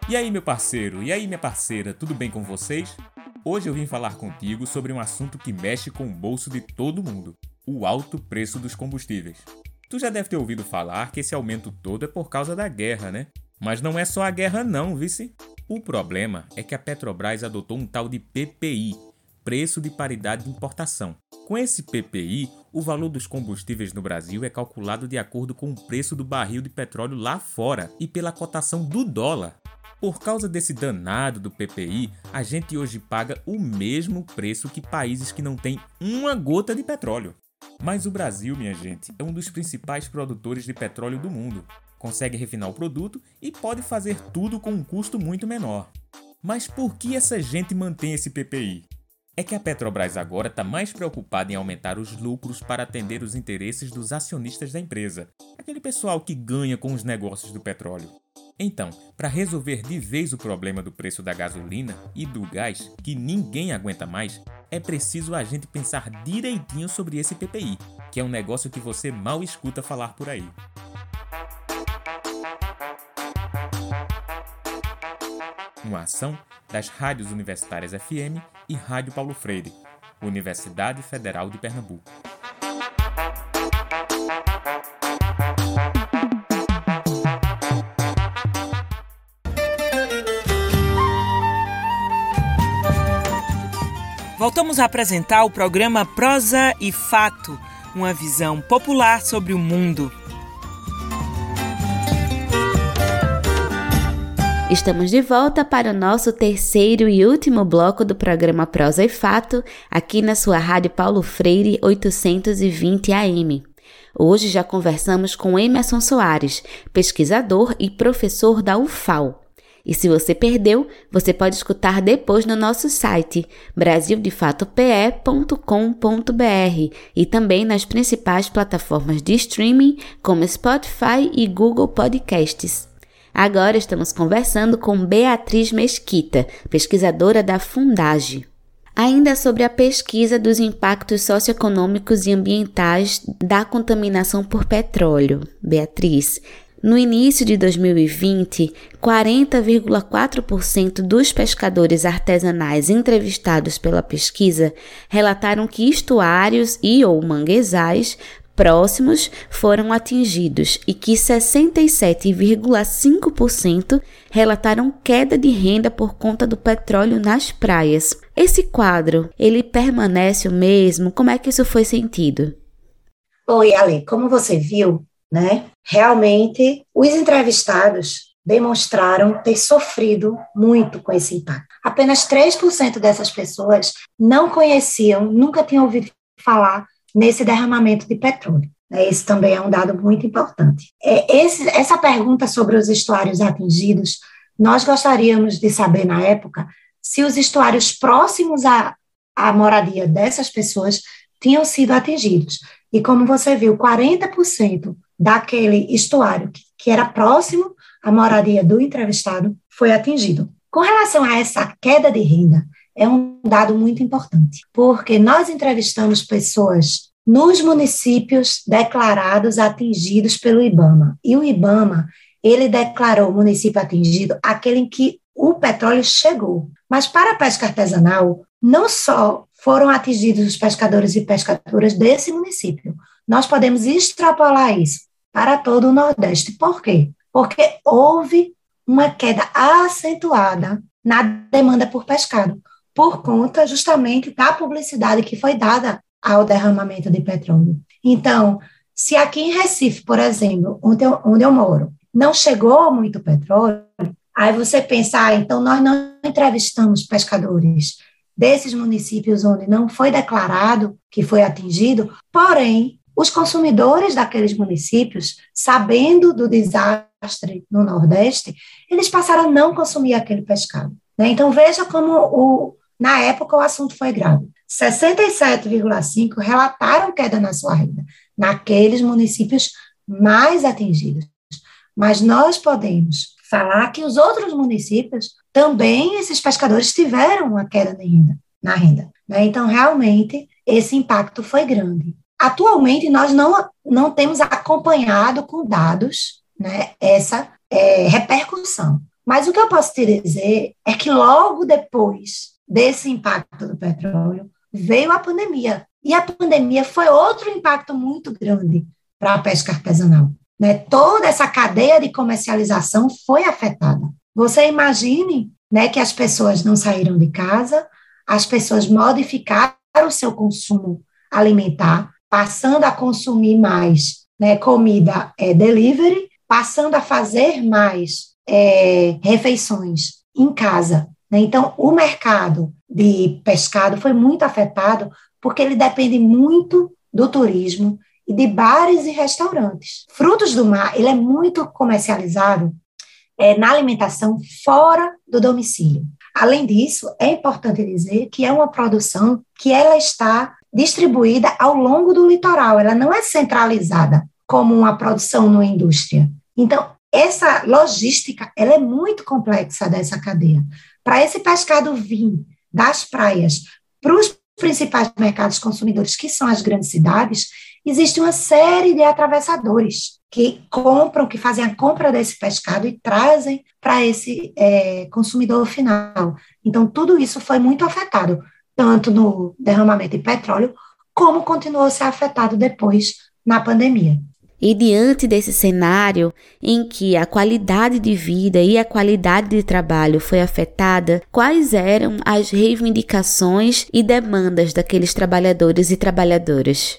E aí, meu parceiro? E aí, minha parceira? Tudo bem com vocês? Hoje eu vim falar contigo sobre um assunto que mexe com o bolso de todo mundo: o alto preço dos combustíveis. Tu já deve ter ouvido falar que esse aumento todo é por causa da guerra, né? Mas não é só a guerra não, vice. O problema é que a Petrobras adotou um tal de PPI, Preço de Paridade de Importação. Com esse PPI, o valor dos combustíveis no Brasil é calculado de acordo com o preço do barril de petróleo lá fora e pela cotação do dólar. Por causa desse danado do PPI, a gente hoje paga o mesmo preço que países que não têm uma gota de petróleo. Mas o Brasil, minha gente, é um dos principais produtores de petróleo do mundo. Consegue refinar o produto e pode fazer tudo com um custo muito menor. Mas por que essa gente mantém esse PPI? É que a Petrobras agora está mais preocupada em aumentar os lucros para atender os interesses dos acionistas da empresa, aquele pessoal que ganha com os negócios do petróleo. Então, para resolver de vez o problema do preço da gasolina e do gás, que ninguém aguenta mais, é preciso a gente pensar direitinho sobre esse PPI, que é um negócio que você mal escuta falar por aí. Uma ação das rádios universitárias FM e Rádio Paulo Freire, Universidade Federal de Pernambuco. Voltamos a apresentar o programa Prosa e Fato, uma visão popular sobre o mundo. Estamos de volta para o nosso terceiro e último bloco do programa Prosa e Fato, aqui na sua Rádio Paulo Freire 820 AM. Hoje já conversamos com Emerson Soares, pesquisador e professor da UFAL. E se você perdeu, você pode escutar depois no nosso site brasildefatope.com.br e também nas principais plataformas de streaming como Spotify e Google Podcasts. Agora estamos conversando com Beatriz Mesquita, pesquisadora da Fundage. Ainda sobre a pesquisa dos impactos socioeconômicos e ambientais da contaminação por petróleo. Beatriz, no início de 2020, 40,4% dos pescadores artesanais entrevistados pela pesquisa relataram que estuários e ou manguezais próximos foram atingidos e que 67,5% relataram queda de renda por conta do petróleo nas praias. Esse quadro, ele permanece o mesmo? Como é que isso foi sentido? Oi, Ale, como você viu, né? Realmente os entrevistados demonstraram ter sofrido muito com esse impacto. Apenas 3% dessas pessoas não conheciam, nunca tinham ouvido falar nesse derramamento de petróleo. Né? Esse também é um dado muito importante. É, esse, essa pergunta sobre os estuários atingidos, nós gostaríamos de saber na época se os estuários próximos à, à moradia dessas pessoas tinham sido atingidos. E como você viu, 40% daquele estuário que, que era próximo à moradia do entrevistado foi atingido. Com relação a essa queda de renda, é um dado muito importante, porque nós entrevistamos pessoas nos municípios declarados atingidos pelo IBAMA. E o IBAMA, ele declarou o município atingido aquele em que o petróleo chegou. Mas para a pesca artesanal, não só foram atingidos os pescadores e pescadoras desse município, nós podemos extrapolar isso para todo o Nordeste. Por quê? Porque houve uma queda acentuada na demanda por pescado por conta justamente da publicidade que foi dada ao derramamento de petróleo. Então, se aqui em Recife, por exemplo, onde eu, onde eu moro, não chegou muito petróleo, aí você pensa, ah, então nós não entrevistamos pescadores desses municípios onde não foi declarado que foi atingido, porém, os consumidores daqueles municípios, sabendo do desastre no Nordeste, eles passaram a não consumir aquele pescado. Né? Então, veja como o, na época, o assunto foi grave. 67,5% relataram queda na sua renda, naqueles municípios mais atingidos. Mas nós podemos falar que os outros municípios também, esses pescadores tiveram uma queda de renda, na renda. Né? Então, realmente, esse impacto foi grande. Atualmente, nós não, não temos acompanhado com dados né, essa é, repercussão. Mas o que eu posso te dizer é que logo depois desse impacto do petróleo, veio a pandemia. E a pandemia foi outro impacto muito grande para a pesca artesanal. Né? Toda essa cadeia de comercialização foi afetada. Você imagine né, que as pessoas não saíram de casa, as pessoas modificaram o seu consumo alimentar, passando a consumir mais né, comida é, delivery, passando a fazer mais é, refeições em casa. Né? Então, o mercado de pescado foi muito afetado porque ele depende muito do turismo e de bares e restaurantes. Frutos do mar, ele é muito comercializado é, na alimentação fora do domicílio. Além disso, é importante dizer que é uma produção que ela está distribuída ao longo do litoral, ela não é centralizada como uma produção numa indústria. Então, essa logística, ela é muito complexa dessa cadeia. Para esse pescado vir das praias para os principais mercados consumidores, que são as grandes cidades, existe uma série de atravessadores que compram, que fazem a compra desse pescado e trazem para esse é, consumidor final. Então, tudo isso foi muito afetado, tanto no derramamento de petróleo, como continuou a ser afetado depois na pandemia. E diante desse cenário em que a qualidade de vida e a qualidade de trabalho foi afetada, quais eram as reivindicações e demandas daqueles trabalhadores e trabalhadoras?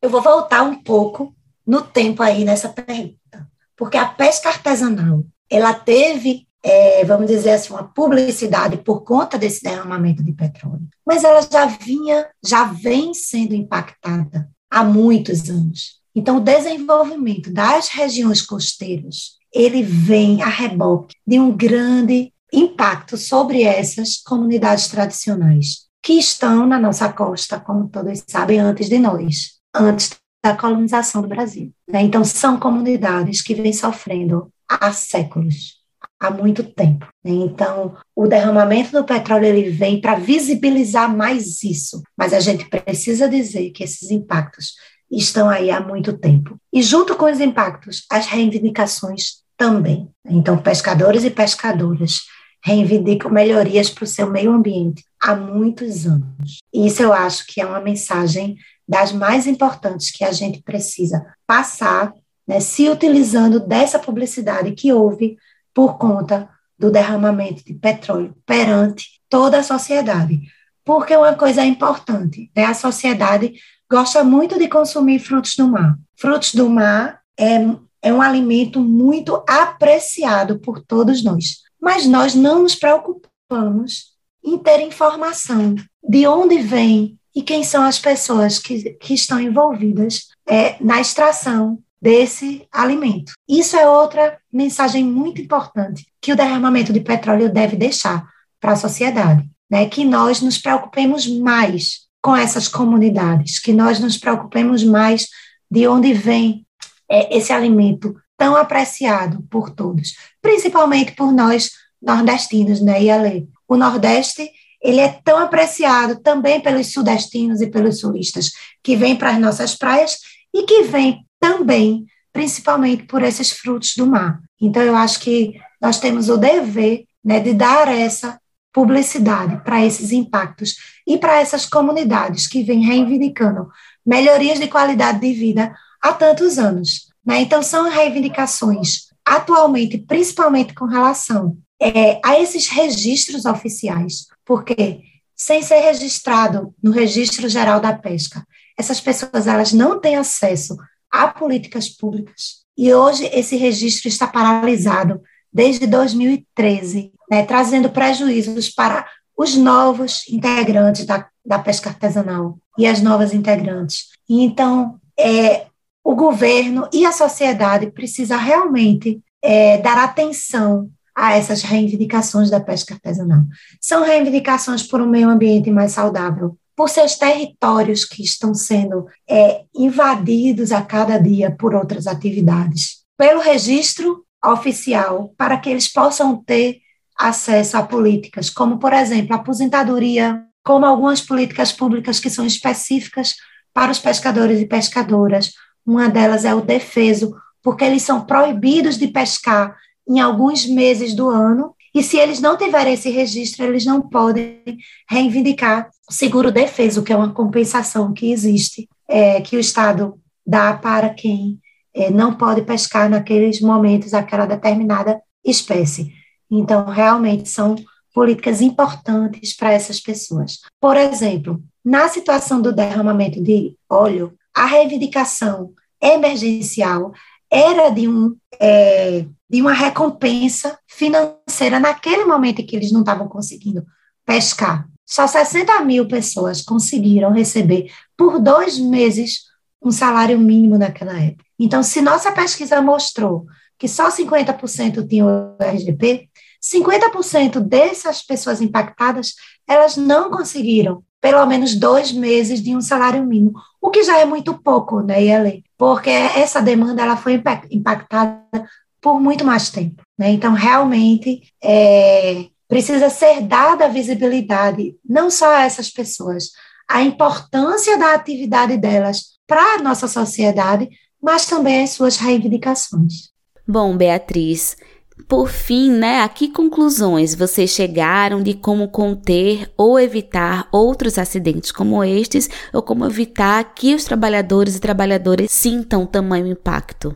Eu vou voltar um pouco no tempo aí nessa pergunta, porque a pesca artesanal, ela teve, é, vamos dizer assim, uma publicidade por conta desse derramamento de petróleo, mas ela já vinha, já vem sendo impactada há muitos anos. Então, o desenvolvimento das regiões costeiras, ele vem a reboque de um grande impacto sobre essas comunidades tradicionais, que estão na nossa costa, como todos sabem, antes de nós, antes da colonização do Brasil. Né? Então, são comunidades que vêm sofrendo há séculos, há muito tempo. Né? Então, o derramamento do petróleo ele vem para visibilizar mais isso, mas a gente precisa dizer que esses impactos estão aí há muito tempo. E junto com os impactos, as reivindicações também. Então, pescadores e pescadoras reivindicam melhorias para o seu meio ambiente há muitos anos. E isso eu acho que é uma mensagem das mais importantes que a gente precisa passar, né, se utilizando dessa publicidade que houve por conta do derramamento de petróleo perante toda a sociedade. Porque uma coisa é importante, né, a sociedade gosta muito de consumir frutos do mar. Frutos do mar é, é um alimento muito apreciado por todos nós, mas nós não nos preocupamos em ter informação de onde vem e quem são as pessoas que, que estão envolvidas é, na extração desse alimento. Isso é outra mensagem muito importante que o derramamento de petróleo deve deixar para a sociedade, né? Que nós nos preocupemos mais com essas comunidades, que nós nos preocupemos mais de onde vem é, esse alimento tão apreciado por todos, principalmente por nós nordestinos, né, Yale? O Nordeste ele é tão apreciado também pelos sudestinos e pelos sulistas que vêm para as nossas praias e que vêm também, principalmente por esses frutos do mar. Então, eu acho que nós temos o dever né, de dar essa publicidade para esses impactos e para essas comunidades que vêm reivindicando melhorias de qualidade de vida há tantos anos. Né? Então, são reivindicações atualmente, principalmente com relação é, a esses registros oficiais, porque sem ser registrado no registro geral da pesca, essas pessoas elas não têm acesso a políticas públicas. E hoje esse registro está paralisado desde 2013, né, trazendo prejuízos para os novos integrantes da, da pesca artesanal e as novas integrantes. Então, é, o governo e a sociedade precisa realmente é, dar atenção a essas reivindicações da pesca artesanal. São reivindicações por um meio ambiente mais saudável, por seus territórios que estão sendo é, invadidos a cada dia por outras atividades, pelo registro oficial, para que eles possam ter acesso a políticas, como, por exemplo, aposentadoria, como algumas políticas públicas que são específicas para os pescadores e pescadoras. Uma delas é o defeso, porque eles são proibidos de pescar em alguns meses do ano, e se eles não tiverem esse registro, eles não podem reivindicar o seguro defeso, que é uma compensação que existe, é, que o Estado dá para quem é, não pode pescar naqueles momentos aquela determinada espécie. Então, realmente são políticas importantes para essas pessoas. Por exemplo, na situação do derramamento de óleo, a reivindicação emergencial era de, um, é, de uma recompensa financeira naquele momento em que eles não estavam conseguindo pescar. Só 60 mil pessoas conseguiram receber por dois meses um salário mínimo naquela época. Então, se nossa pesquisa mostrou que só 50% tinham o RGP, 50% dessas pessoas impactadas, elas não conseguiram pelo menos dois meses de um salário mínimo, o que já é muito pouco, né, Yele? Porque essa demanda ela foi impactada por muito mais tempo. Né? Então, realmente, é, precisa ser dada visibilidade, não só a essas pessoas, a importância da atividade delas para a nossa sociedade, mas também as suas reivindicações. Bom, Beatriz, por fim, né, a que conclusões vocês chegaram de como conter ou evitar outros acidentes como estes, ou como evitar que os trabalhadores e trabalhadoras sintam tamanho impacto?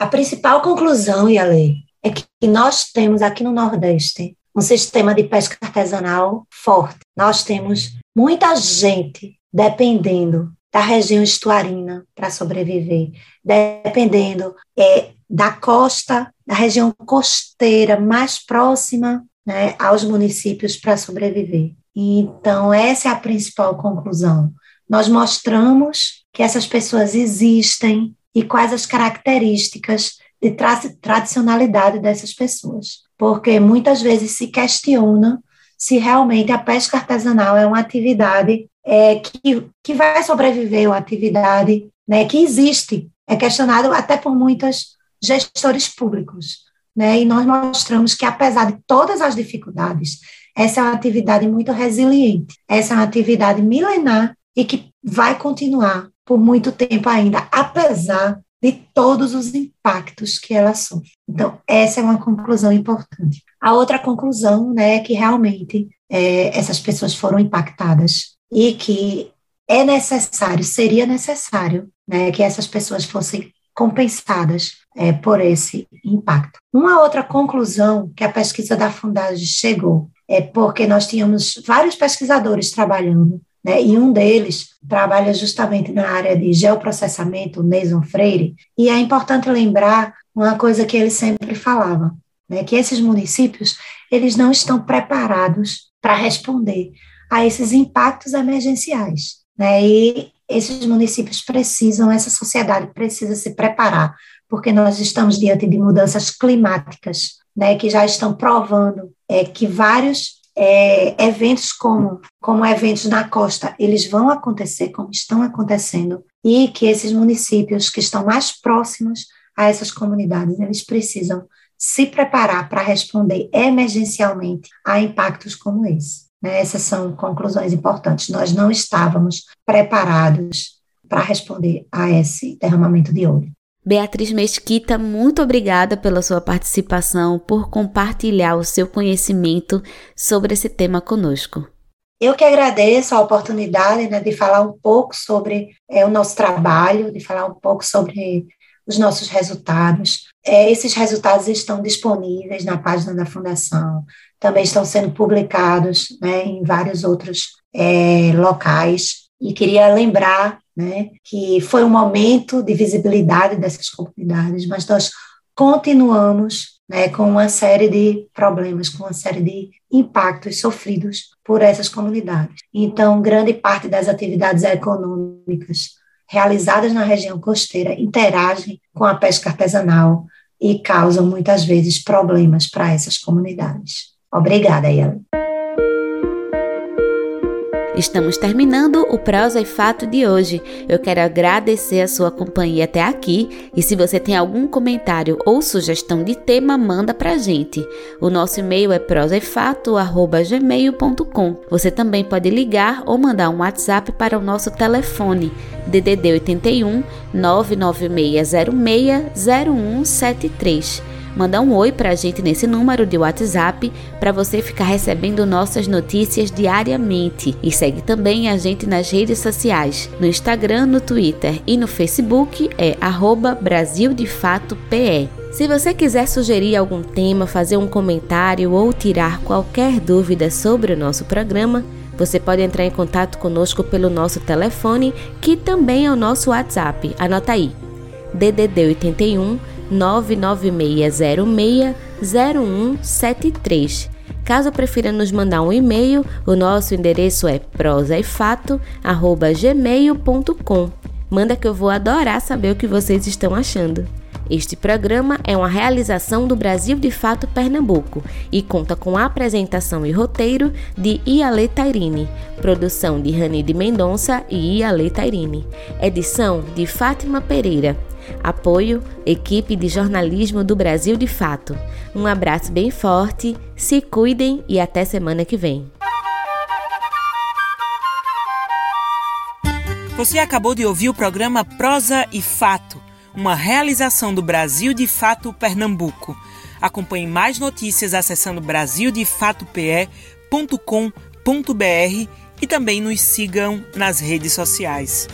A principal conclusão, Yale, é que nós temos aqui no Nordeste um sistema de pesca artesanal forte. Nós temos muita gente dependendo da região estuarina para sobreviver, dependendo é, da costa, da região costeira mais próxima né, aos municípios para sobreviver. Então, essa é a principal conclusão. Nós mostramos que essas pessoas existem e quais as características de tra tradicionalidade dessas pessoas. Porque muitas vezes se questiona se realmente a pesca artesanal é uma atividade é, que, que vai sobreviver, uma atividade né, que existe. É questionado até por muitos gestores públicos. Né? E nós mostramos que, apesar de todas as dificuldades, essa é uma atividade muito resiliente, essa é uma atividade milenar e que vai continuar por muito tempo ainda, apesar de todos os impactos que ela sofre. Então, essa é uma conclusão importante. A outra conclusão né, é que realmente é, essas pessoas foram impactadas e que é necessário, seria necessário, né, que essas pessoas fossem compensadas é, por esse impacto. Uma outra conclusão que a pesquisa da Fundagem chegou é porque nós tínhamos vários pesquisadores trabalhando, né, e um deles trabalha justamente na área de geoprocessamento, o Freire, e é importante lembrar uma coisa que ele sempre falava, né, que esses municípios eles não estão preparados para responder a esses impactos emergenciais. Né, e esses municípios precisam, essa sociedade precisa se preparar, porque nós estamos diante de mudanças climáticas, né, que já estão provando é, que vários é, eventos como, como eventos na costa, eles vão acontecer, como estão acontecendo, e que esses municípios que estão mais próximos a essas comunidades, eles precisam se preparar para responder emergencialmente a impactos como esse. Né? Essas são conclusões importantes. Nós não estávamos preparados para responder a esse derramamento de óleo. Beatriz Mesquita, muito obrigada pela sua participação, por compartilhar o seu conhecimento sobre esse tema conosco. Eu que agradeço a oportunidade né, de falar um pouco sobre é, o nosso trabalho, de falar um pouco sobre os nossos resultados. É, esses resultados estão disponíveis na página da Fundação, também estão sendo publicados né, em vários outros é, locais. E queria lembrar né, que foi um momento de visibilidade dessas comunidades, mas nós continuamos né, com uma série de problemas, com uma série de impactos sofridos por essas comunidades. Então, grande parte das atividades econômicas realizadas na região costeira interagem com a pesca artesanal e causam muitas vezes problemas para essas comunidades. Obrigada, Ellen. Estamos terminando o Prosa e Fato de hoje. Eu quero agradecer a sua companhia até aqui e se você tem algum comentário ou sugestão de tema, manda pra gente. O nosso e-mail é prosaefato@gmail.com. Você também pode ligar ou mandar um WhatsApp para o nosso telefone DDD 81 99606 0173 Manda um oi pra gente nesse número de WhatsApp para você ficar recebendo nossas notícias diariamente. E segue também a gente nas redes sociais, no Instagram, no Twitter e no Facebook é arroba Brasil de Fato PE. Se você quiser sugerir algum tema, fazer um comentário ou tirar qualquer dúvida sobre o nosso programa, você pode entrar em contato conosco pelo nosso telefone, que também é o nosso WhatsApp. Anota aí: DDD 81 996060173. Caso prefira nos mandar um e-mail, o nosso endereço é prosaefato@gmail.com. Manda que eu vou adorar saber o que vocês estão achando. Este programa é uma realização do Brasil de Fato Pernambuco e conta com a apresentação e roteiro de Iale Tairine, produção de Rani de Mendonça e Iale Tairine, edição de Fátima Pereira. Apoio Equipe de Jornalismo do Brasil de Fato. Um abraço bem forte, se cuidem e até semana que vem. Você acabou de ouvir o programa Prosa e Fato, uma realização do Brasil de Fato Pernambuco. Acompanhe mais notícias acessando brasildefatope.com.br e também nos sigam nas redes sociais.